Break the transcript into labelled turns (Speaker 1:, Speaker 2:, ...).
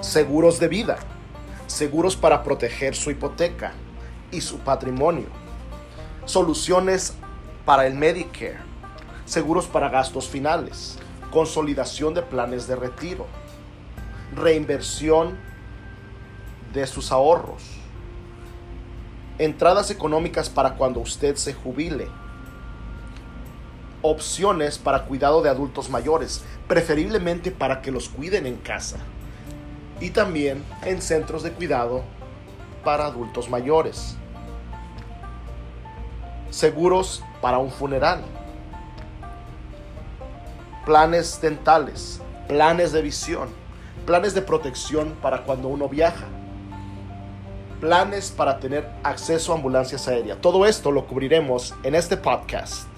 Speaker 1: seguros de vida, seguros para proteger su hipoteca y su patrimonio, soluciones para el Medicare, seguros para gastos finales, consolidación de planes de retiro, reinversión de sus ahorros, entradas económicas para cuando usted se jubile, opciones para cuidado de adultos mayores, preferiblemente para que los cuiden en casa y también en centros de cuidado para adultos mayores. Seguros para un funeral. Planes dentales, planes de visión, planes de protección para cuando uno viaja. Planes para tener acceso a ambulancias aéreas. Todo esto lo cubriremos en este podcast.